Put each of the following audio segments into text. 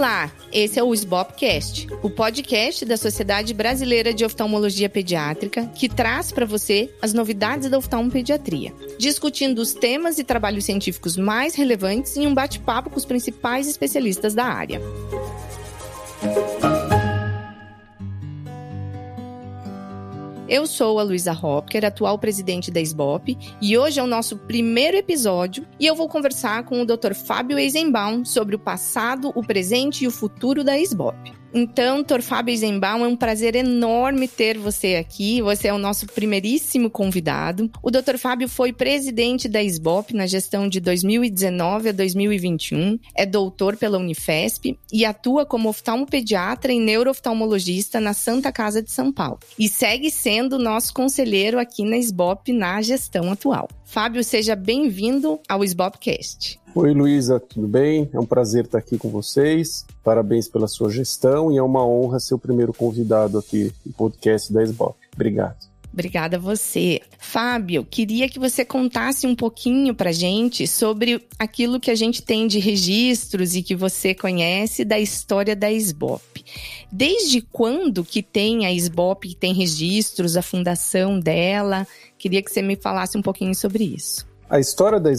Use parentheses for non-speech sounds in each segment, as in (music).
Olá, esse é o SBOPcast, o podcast da Sociedade Brasileira de Oftalmologia Pediátrica, que traz para você as novidades da oftalmopediatria, discutindo os temas e trabalhos científicos mais relevantes em um bate-papo com os principais especialistas da área. Eu sou a Luísa Hopker, atual presidente da SBOP, e hoje é o nosso primeiro episódio e eu vou conversar com o Dr. Fábio Eisenbaum sobre o passado, o presente e o futuro da SBOP. Então, Tor Fábio Eisenbaum, é um prazer enorme ter você aqui. Você é o nosso primeiríssimo convidado. O Dr. Fábio foi presidente da SBOP na gestão de 2019 a 2021, é doutor pela Unifesp e atua como oftalmopediatra e neurooftalmologista na Santa Casa de São Paulo. E segue sendo nosso conselheiro aqui na SBOP na gestão atual. Fábio, seja bem-vindo ao SBOPcast. Oi, Luísa, tudo bem? É um prazer estar aqui com vocês. Parabéns pela sua gestão e é uma honra ser o primeiro convidado aqui no podcast da SBOP. Obrigado. Obrigada a você. Fábio, queria que você contasse um pouquinho para gente sobre aquilo que a gente tem de registros e que você conhece da história da SBOP. Desde quando que tem a SBOP, que tem registros, a fundação dela? Queria que você me falasse um pouquinho sobre isso. A história da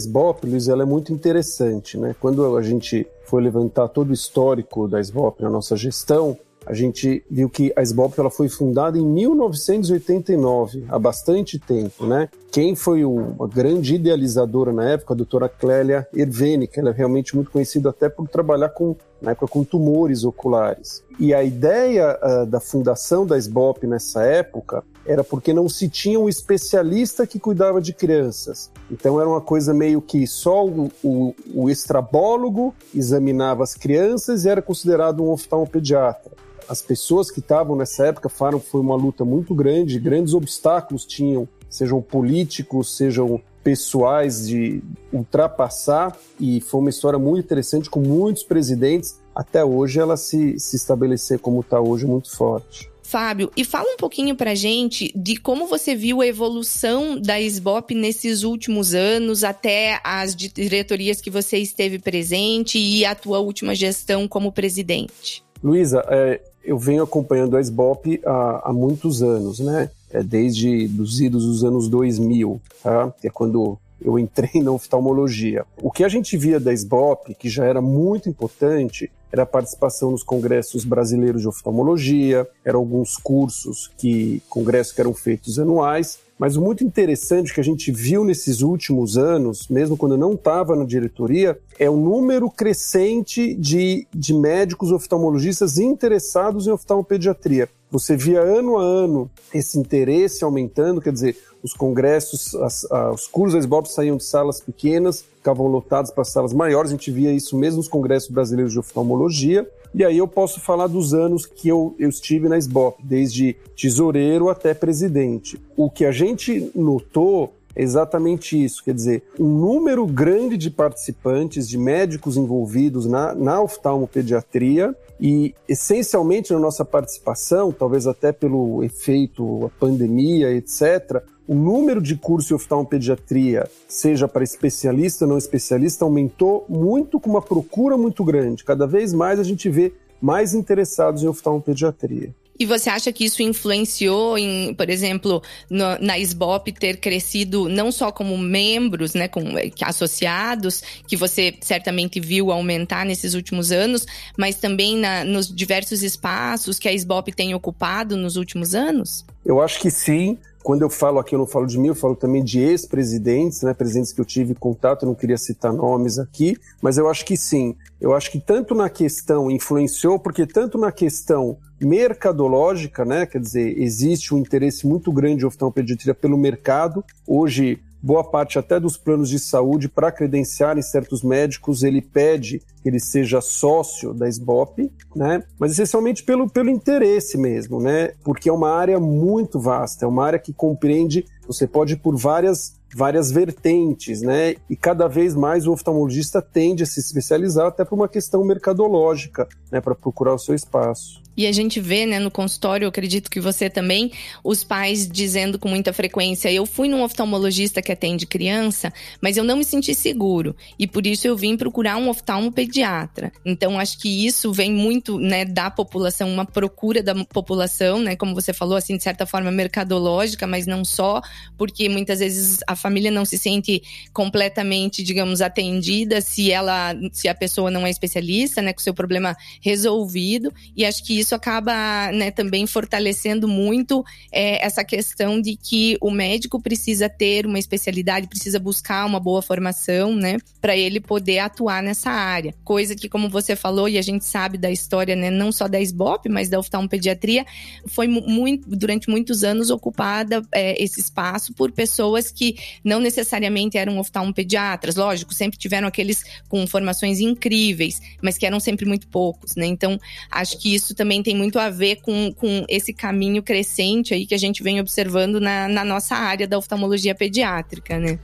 Luiz, ela é muito interessante, né? Quando a gente foi levantar todo o histórico da SBOP na nossa gestão, a gente viu que a SBOP ela foi fundada em 1989, há bastante tempo, né? Quem foi uma grande idealizadora na época, a doutora Clélia Erveni, que ela é realmente muito conhecida até por trabalhar com, na época com tumores oculares. E a ideia uh, da fundação da SBOP nessa época era porque não se tinha um especialista que cuidava de crianças. Então era uma coisa meio que só o, o, o estrabólogo examinava as crianças e era considerado um oftalmopediatra. As pessoas que estavam nessa época falaram que foi uma luta muito grande, grandes obstáculos tinham, sejam políticos, sejam pessoais de ultrapassar, e foi uma história muito interessante com muitos presidentes, até hoje ela se, se estabelecer como está hoje muito forte. Fábio, e fala um pouquinho pra gente de como você viu a evolução da SBOP nesses últimos anos, até as diretorias que você esteve presente e a tua última gestão como presidente. Luísa, é, eu venho acompanhando a SBOP há, há muitos anos, né? É, desde os idos dos anos 2000, tá? que é quando eu entrei na oftalmologia. O que a gente via da SBOP, que já era muito importante, era a participação nos congressos brasileiros de oftalmologia, eram alguns cursos que congressos que eram feitos anuais, mas o muito interessante que a gente viu nesses últimos anos, mesmo quando eu não estava na diretoria, é o número crescente de, de médicos oftalmologistas interessados em oftalmopediatria. Você via ano a ano esse interesse aumentando, quer dizer, os congressos, as, os cursos da SBOP saíam de salas pequenas, ficavam lotados para salas maiores, a gente via isso mesmo nos congressos brasileiros de oftalmologia. E aí eu posso falar dos anos que eu, eu estive na SBOP, desde tesoureiro até presidente. O que a gente notou exatamente isso, quer dizer, um número grande de participantes, de médicos envolvidos na, na oftalmopediatria e, essencialmente, na nossa participação, talvez até pelo efeito, a pandemia, etc., o número de cursos de oftalmopediatria, seja para especialista ou não especialista, aumentou muito com uma procura muito grande. Cada vez mais a gente vê mais interessados em oftalmopediatria. E você acha que isso influenciou em, por exemplo, no, na SBOP ter crescido não só como membros, né, com, associados, que você certamente viu aumentar nesses últimos anos, mas também na, nos diversos espaços que a SBOP tem ocupado nos últimos anos? Eu acho que sim. Quando eu falo aqui, eu não falo de mim, eu falo também de ex-presidentes, né, presidentes que eu tive contato, eu não queria citar nomes aqui, mas eu acho que sim. Eu acho que tanto na questão influenciou, porque tanto na questão mercadológica, né, quer dizer, existe um interesse muito grande de oftalmopediatria pelo mercado. Hoje, boa parte até dos planos de saúde, para credenciarem certos médicos, ele pede que ele seja sócio da SBOP, né? Mas essencialmente pelo, pelo interesse mesmo, né? Porque é uma área muito vasta, é uma área que compreende, você pode ir por várias várias vertentes, né? E cada vez mais o oftalmologista tende a se especializar até por uma questão mercadológica, né, para procurar o seu espaço. E a gente vê, né, no consultório, eu acredito que você também, os pais dizendo com muita frequência: eu fui num oftalmologista que atende criança, mas eu não me senti seguro. E por isso eu vim procurar um oftalmopediatra. Então, acho que isso vem muito, né, da população, uma procura da população, né, como você falou, assim, de certa forma mercadológica, mas não só, porque muitas vezes a família não se sente completamente, digamos, atendida se ela, se a pessoa não é especialista, né, com seu problema resolvido. E acho que isso acaba né, também fortalecendo muito é, essa questão de que o médico precisa ter uma especialidade, precisa buscar uma boa formação, né, para ele poder atuar nessa área. Coisa que, como você falou, e a gente sabe da história, né, não só da SBOP, mas da oftalmopediatria, foi muito, durante muitos anos ocupada é, esse espaço por pessoas que não necessariamente eram oftalmopediatras, lógico, sempre tiveram aqueles com formações incríveis, mas que eram sempre muito poucos, né? Então, acho que isso também também tem muito a ver com, com esse caminho crescente aí que a gente vem observando na, na nossa área da oftalmologia pediátrica, né?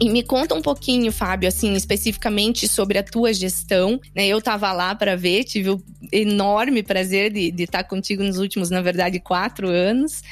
E me conta um pouquinho, Fábio, assim, especificamente sobre a tua gestão. Né? Eu estava lá para ver, tive o enorme prazer de, estar contigo nos últimos, na verdade, quatro anos.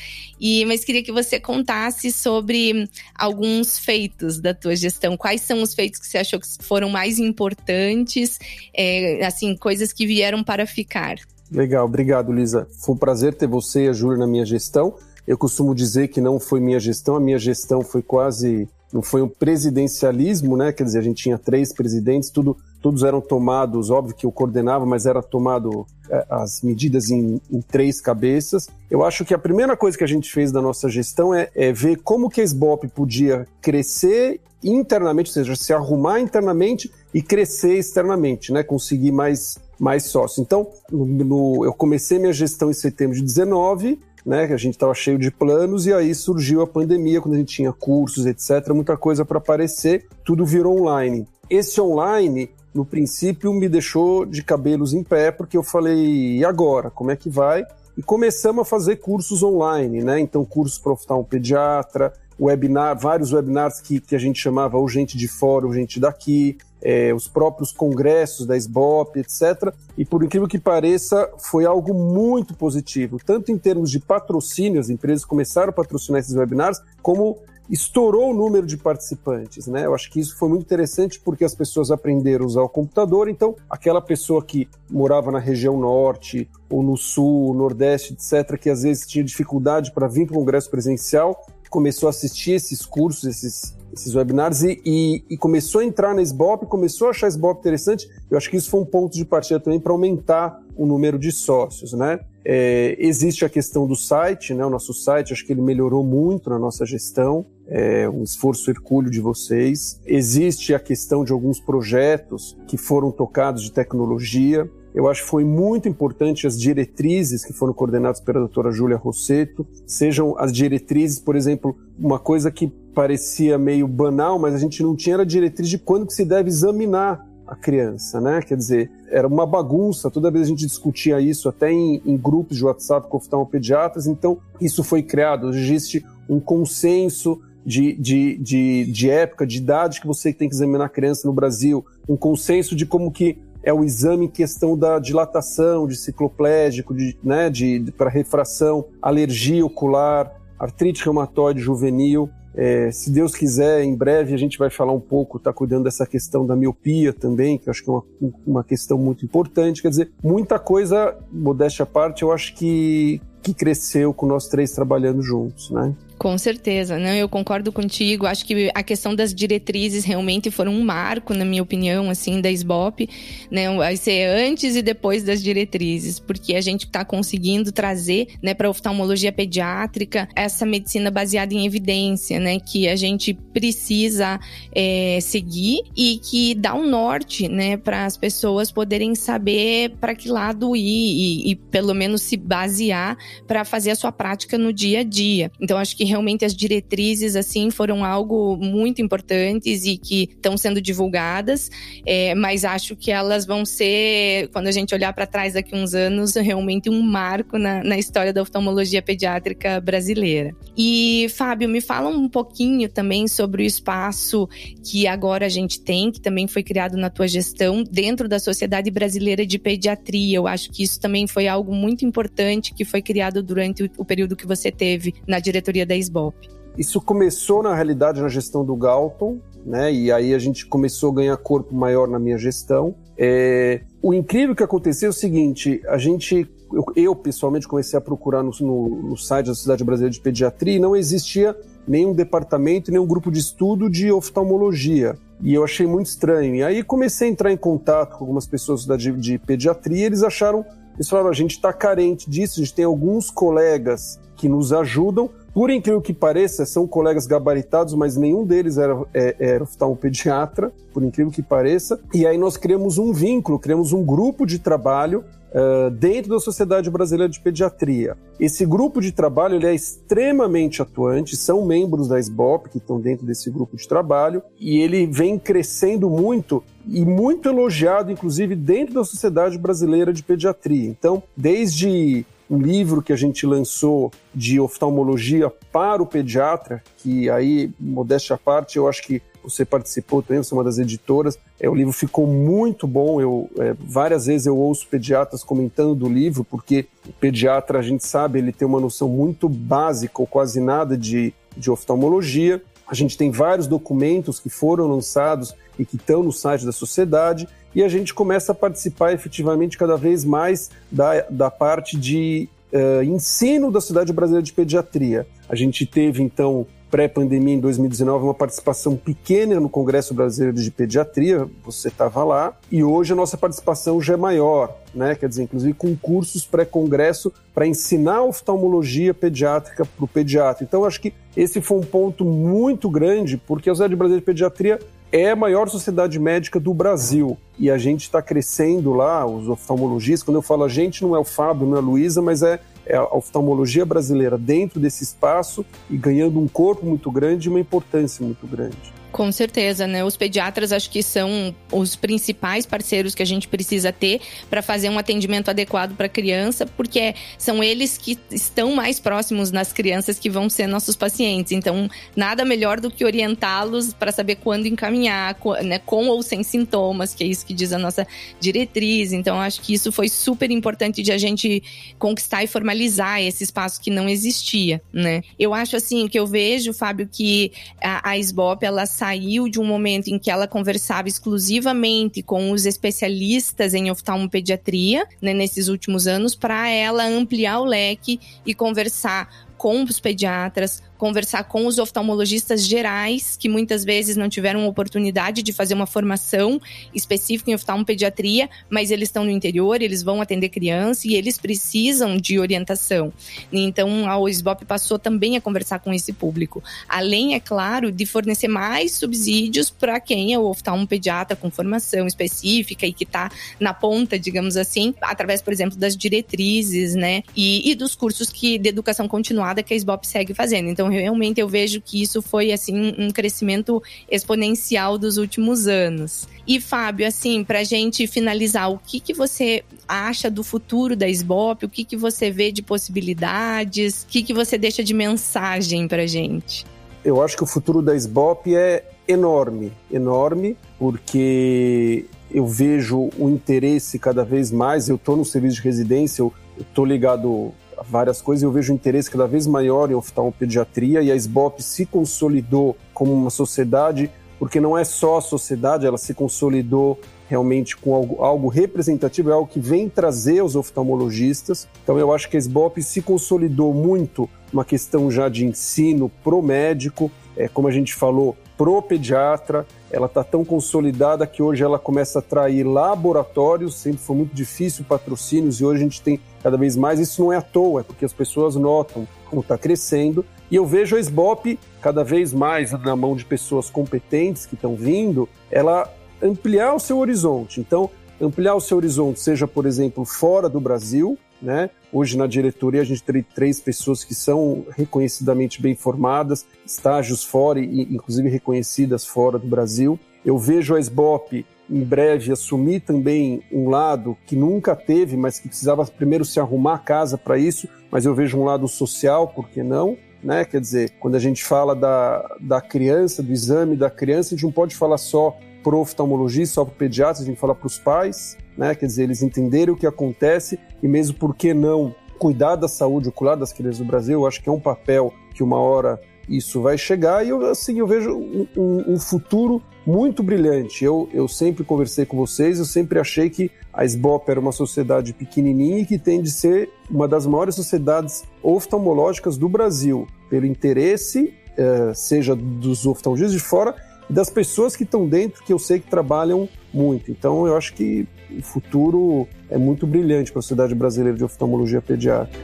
E mas queria que você contasse sobre alguns feitos da tua gestão. Quais são os feitos que você achou que foram mais importantes? É, assim, coisas que vieram para ficar. Legal, obrigado, Lisa. Foi um prazer ter você e a Júlia na minha gestão. Eu costumo dizer que não foi minha gestão, a minha gestão foi quase foi um presidencialismo, né? Quer dizer, a gente tinha três presidentes, tudo, todos eram tomados, óbvio que eu coordenava, mas era tomado é, as medidas em, em, três cabeças. Eu acho que a primeira coisa que a gente fez da nossa gestão é, é ver como que a SBOP podia crescer internamente, ou seja, se arrumar internamente e crescer externamente, né? Conseguir mais, mais sócios. Então, no, no, eu comecei minha gestão em setembro de 19 né? Que a gente estava cheio de planos e aí surgiu a pandemia, quando a gente tinha cursos, etc., muita coisa para aparecer, tudo virou online. Esse online, no princípio, me deixou de cabelos em pé, porque eu falei, e agora? Como é que vai? E começamos a fazer cursos online, né? Então, cursos para um pediatra, webinar, vários webinars que, que a gente chamava ou gente de fora ou gente daqui, é, os próprios congressos da SBOP, etc. E por incrível que pareça, foi algo muito positivo, tanto em termos de patrocínio, as empresas começaram a patrocinar esses webinars, como estourou o número de participantes, né? Eu acho que isso foi muito interessante porque as pessoas aprenderam a usar o computador, então aquela pessoa que morava na região norte ou no sul, nordeste, etc, que às vezes tinha dificuldade para vir para o congresso presencial, começou a assistir esses cursos, esses, esses webinars e, e, e, começou a entrar na SBOP, começou a achar a SBOP interessante. Eu acho que isso foi um ponto de partida também para aumentar o número de sócios, né? É, existe a questão do site, né? O nosso site, acho que ele melhorou muito na nossa gestão, é um esforço hercúleo de vocês. Existe a questão de alguns projetos que foram tocados de tecnologia. Eu acho que foi muito importante as diretrizes que foram coordenadas pela doutora Júlia Rosseto, sejam as diretrizes, por exemplo, uma coisa que parecia meio banal, mas a gente não tinha a diretriz de quando que se deve examinar a criança, né? Quer dizer, era uma bagunça, toda vez a gente discutia isso, até em, em grupos de WhatsApp com oftalmopediatras, então isso foi criado, existe um consenso de, de, de, de época, de idade que você tem que examinar a criança no Brasil, um consenso de como que é o exame em questão da dilatação, de cicloplégico, de, né, de, de para refração, alergia ocular, artrite reumatoide juvenil. É, se Deus quiser, em breve a gente vai falar um pouco, está cuidando dessa questão da miopia também, que eu acho que é uma, uma questão muito importante. Quer dizer, muita coisa, modéstia à parte, eu acho que, que cresceu com nós três trabalhando juntos, né? Com certeza, não, eu concordo contigo. Acho que a questão das diretrizes realmente foram um marco, na minha opinião, assim, da SBOP, né? Vai ser antes e depois das diretrizes, porque a gente está conseguindo trazer, né, para oftalmologia pediátrica essa medicina baseada em evidência, né, que a gente precisa é, seguir e que dá um norte, né, para as pessoas poderem saber para que lado ir e, e pelo menos se basear para fazer a sua prática no dia a dia. Então, acho que realmente as diretrizes assim foram algo muito importantes e que estão sendo divulgadas, é, mas acho que elas vão ser, quando a gente olhar para trás daqui uns anos, realmente um marco na, na história da oftalmologia pediátrica brasileira. E Fábio, me fala um pouquinho também sobre o espaço que agora a gente tem, que também foi criado na tua gestão dentro da Sociedade Brasileira de Pediatria. Eu acho que isso também foi algo muito importante que foi criado durante o período que você teve na diretoria da SBOP. Isso começou, na realidade, na gestão do Galton, né? E aí a gente começou a ganhar corpo maior na minha gestão. É... O incrível que aconteceu é o seguinte: a gente, eu, eu pessoalmente comecei a procurar no, no, no, site da Sociedade Brasileira de Pediatria e não existia nenhum departamento, nenhum grupo de estudo de oftalmologia. E eu achei muito estranho. E aí comecei a entrar em contato com algumas pessoas da, de, de pediatria, eles acharam, eles falaram, a gente está carente disso, a gente tem alguns colegas que nos ajudam. Por incrível que pareça, são colegas gabaritados, mas nenhum deles era, é, era oftalmopediatra, por incrível que pareça. E aí nós criamos um vínculo, criamos um grupo de trabalho Uh, dentro da Sociedade Brasileira de Pediatria. Esse grupo de trabalho ele é extremamente atuante, são membros da SBOP que estão dentro desse grupo de trabalho, e ele vem crescendo muito e muito elogiado, inclusive, dentro da Sociedade Brasileira de Pediatria. Então, desde um livro que a gente lançou de oftalmologia para o pediatra, que aí, modéstia à parte, eu acho que você participou também, você é uma das editoras. É, o livro ficou muito bom. Eu é, várias vezes eu ouço pediatras comentando do livro, porque o pediatra a gente sabe ele tem uma noção muito básica ou quase nada de, de oftalmologia. A gente tem vários documentos que foram lançados e que estão no site da sociedade e a gente começa a participar efetivamente cada vez mais da, da parte de uh, ensino da Sociedade Brasileira de Pediatria. A gente teve então pré-pandemia, em 2019, uma participação pequena no Congresso Brasileiro de Pediatria, você estava lá, e hoje a nossa participação já é maior, né? Quer dizer, inclusive com cursos pré-congresso para ensinar oftalmologia pediátrica para o pediatra. Então, acho que esse foi um ponto muito grande, porque a Sociedade Brasileira de Pediatria é a maior sociedade médica do Brasil. E a gente está crescendo lá, os oftalmologistas. Quando eu falo a gente, não é o Fábio, não é a Luísa, mas é é a oftalmologia brasileira dentro desse espaço e ganhando um corpo muito grande e uma importância muito grande. Com certeza, né? Os pediatras acho que são os principais parceiros que a gente precisa ter para fazer um atendimento adequado para a criança, porque são eles que estão mais próximos nas crianças que vão ser nossos pacientes. Então, nada melhor do que orientá-los para saber quando encaminhar, né, com ou sem sintomas, que é isso que diz a nossa diretriz. Então, acho que isso foi super importante de a gente conquistar e formalizar esse espaço que não existia, né? Eu acho assim que eu vejo, Fábio, que a, a SBOP ela saiu de um momento em que ela conversava exclusivamente com os especialistas em oftalmopediatria, né, nesses últimos anos, para ela ampliar o leque e conversar com os pediatras, conversar com os oftalmologistas gerais, que muitas vezes não tiveram oportunidade de fazer uma formação específica em oftalmopediatria, mas eles estão no interior, eles vão atender criança e eles precisam de orientação. Então, a OSBOP passou também a conversar com esse público. Além, é claro, de fornecer mais subsídios para quem é o oftalmopediatra com formação específica e que está na ponta, digamos assim, através, por exemplo, das diretrizes, né, e, e dos cursos que, de educação continuada que a SBOP segue fazendo. Então, realmente eu vejo que isso foi assim um crescimento exponencial dos últimos anos. E Fábio, assim, para gente finalizar, o que, que você acha do futuro da SBOP? O que, que você vê de possibilidades? O que, que você deixa de mensagem para gente? Eu acho que o futuro da SBOP é enorme, enorme, porque eu vejo o interesse cada vez mais. Eu estou no serviço de residência, eu estou ligado várias coisas. Eu vejo um interesse cada vez maior em oftalmopediatria e a SBOP se consolidou como uma sociedade, porque não é só a sociedade, ela se consolidou realmente com algo, algo representativo, é algo que vem trazer os oftalmologistas. Então eu acho que a SBOP se consolidou muito uma questão já de ensino pro médico, é, como a gente falou, pro pediatra, ela está tão consolidada que hoje ela começa a atrair laboratórios, sempre foi muito difícil patrocínios e hoje a gente tem cada vez mais. Isso não é à toa, é porque as pessoas notam como está crescendo. E eu vejo a SBOP cada vez mais na mão de pessoas competentes que estão vindo, ela ampliar o seu horizonte. Então, ampliar o seu horizonte, seja, por exemplo, fora do Brasil, né? Hoje na diretoria a gente tem três pessoas que são reconhecidamente bem formadas, estágios fora e inclusive reconhecidas fora do Brasil. Eu vejo a SBOP em breve assumir também um lado que nunca teve, mas que precisava primeiro se arrumar a casa para isso, mas eu vejo um lado social, por que não? Né? Quer dizer, quando a gente fala da, da criança, do exame da criança, a gente não pode falar só para o oftalmologista, só para o pediatra, a gente fala para os pais, né? Quer dizer, eles entenderem o que acontece e mesmo por que não cuidar da saúde ocular das crianças do Brasil, eu acho que é um papel que uma hora isso vai chegar e eu, assim, eu vejo um, um, um futuro muito brilhante. Eu, eu sempre conversei com vocês, eu sempre achei que a SBOP era uma sociedade pequenininha e que tem de ser uma das maiores sociedades oftalmológicas do Brasil, pelo interesse, eh, seja dos oftalmologistas de fora e das pessoas que estão dentro, que eu sei que trabalham muito. Então, eu acho que o futuro é muito brilhante para a Sociedade Brasileira de Oftalmologia Pediátrica.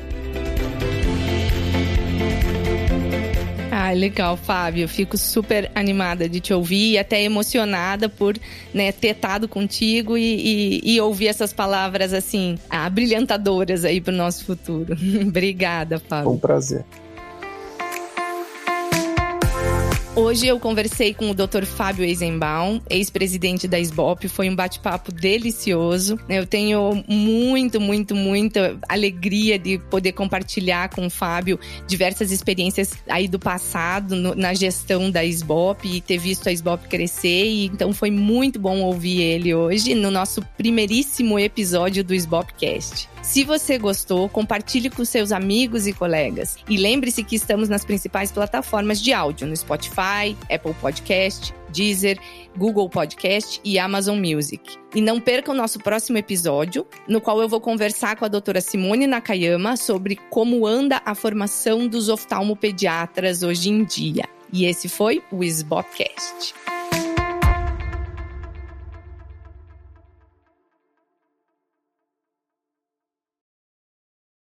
Ah, legal, Fábio. Fico super animada de te ouvir e até emocionada por né, ter estado contigo e, e, e, ouvir essas palavras assim, ah, brilhantadoras aí para o nosso futuro. (laughs) Obrigada, Fábio. um prazer. Hoje eu conversei com o Dr. Fábio Eisenbaum, ex-presidente da SBOP. Foi um bate-papo delicioso. Eu tenho muito, muito, muita alegria de poder compartilhar com o Fábio diversas experiências aí do passado no, na gestão da SBOP e ter visto a SBOP crescer. E, então foi muito bom ouvir ele hoje no nosso primeiríssimo episódio do SBOPcast. Se você gostou, compartilhe com seus amigos e colegas. E lembre-se que estamos nas principais plataformas de áudio, no Spotify, Apple Podcast, Deezer, Google Podcast e Amazon Music. E não perca o nosso próximo episódio, no qual eu vou conversar com a doutora Simone Nakayama sobre como anda a formação dos oftalmopediatras hoje em dia. E esse foi o SBOPcast.